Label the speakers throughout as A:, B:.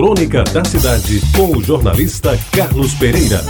A: Crônica da Cidade, com o jornalista Carlos Pereira.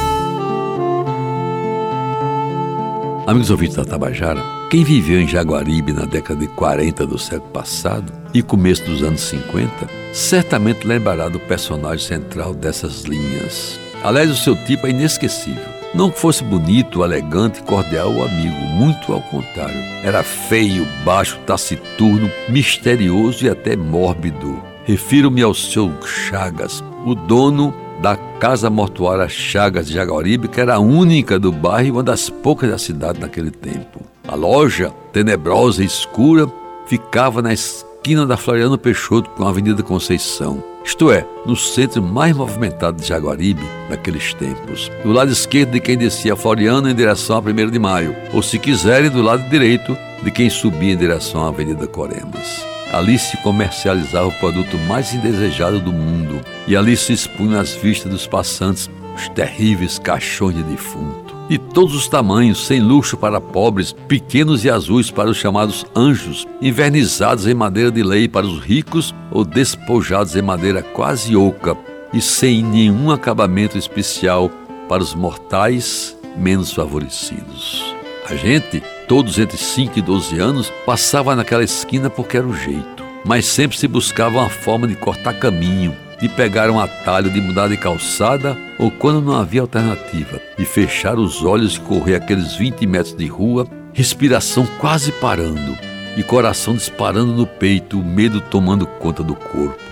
B: Amigos ouvintes da Tabajara, quem viveu em Jaguaribe na década de 40 do século passado e começo dos anos 50, certamente lembrará do personagem central dessas linhas. Aliás, o seu tipo é inesquecível. Não fosse bonito, elegante, cordial ou amigo, muito ao contrário. Era feio, baixo, taciturno, misterioso e até mórbido. Refiro-me ao seu Chagas, o dono da Casa Mortuária Chagas de Jaguaribe, que era a única do bairro e uma das poucas da cidade naquele tempo. A loja, tenebrosa e escura, ficava na esquina da Floriano Peixoto com a Avenida Conceição, isto é, no centro mais movimentado de Jaguaribe naqueles tempos, do lado esquerdo de quem descia a Floriano em direção a 1 de Maio, ou se quiserem, do lado direito de quem subia em direção à Avenida Coremas. Ali se comercializava o produto mais indesejado do mundo e ali se expunham às vistas dos passantes os terríveis caixões de defunto. De todos os tamanhos, sem luxo para pobres, pequenos e azuis para os chamados anjos, invernizados em madeira de lei para os ricos ou despojados em madeira quase oca e sem nenhum acabamento especial para os mortais menos favorecidos. A gente, todos entre 5 e 12 anos, passava naquela esquina porque era o jeito, mas sempre se buscava uma forma de cortar caminho, de pegar um atalho, de mudar de calçada ou quando não havia alternativa, de fechar os olhos e correr aqueles 20 metros de rua, respiração quase parando e coração disparando no peito, o medo tomando conta do corpo.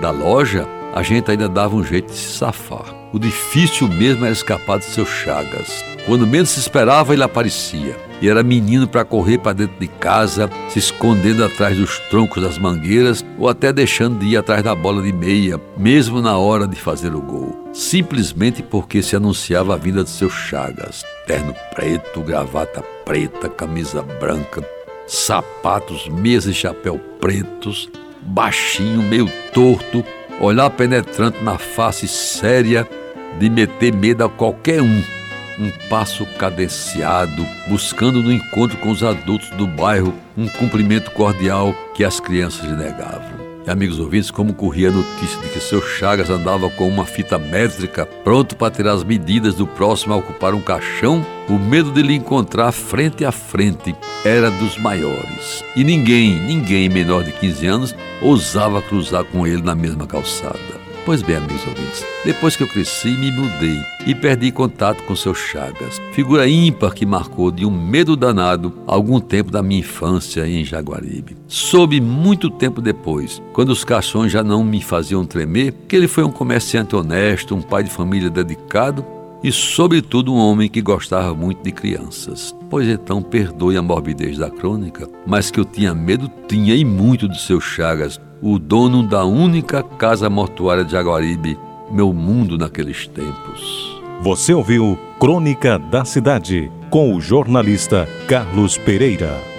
B: Da loja, a gente ainda dava um jeito de se safar. O difícil mesmo era escapar de seus chagas. Quando menos se esperava, ele aparecia. E era menino para correr para dentro de casa, se escondendo atrás dos troncos das mangueiras ou até deixando de ir atrás da bola de meia, mesmo na hora de fazer o gol. Simplesmente porque se anunciava a vinda de seus chagas. Terno preto, gravata preta, camisa branca, sapatos, mesa e chapéu pretos, baixinho, meio torto, olhar penetrante na face séria de meter medo a qualquer um. Um passo cadenciado, buscando no encontro com os adultos do bairro um cumprimento cordial que as crianças lhe negavam. Amigos ouvintes, como corria a notícia de que seu Chagas andava com uma fita métrica, pronto para tirar as medidas do próximo a ocupar um caixão, o medo de lhe encontrar frente a frente era dos maiores. E ninguém, ninguém menor de 15 anos, ousava cruzar com ele na mesma calçada. Pois bem, amigos ouvintes, depois que eu cresci, me mudei e perdi contato com seu Chagas, figura ímpar que marcou de um medo danado algum tempo da minha infância em Jaguaribe. Soube muito tempo depois, quando os caixões já não me faziam tremer, que ele foi um comerciante honesto, um pai de família dedicado e, sobretudo, um homem que gostava muito de crianças. Pois então, perdoe a morbidez da crônica, mas que eu tinha medo, tinha e muito do seu Chagas, o dono da única casa mortuária de Jaguaribe, meu mundo naqueles tempos.
A: Você ouviu Crônica da Cidade com o jornalista Carlos Pereira.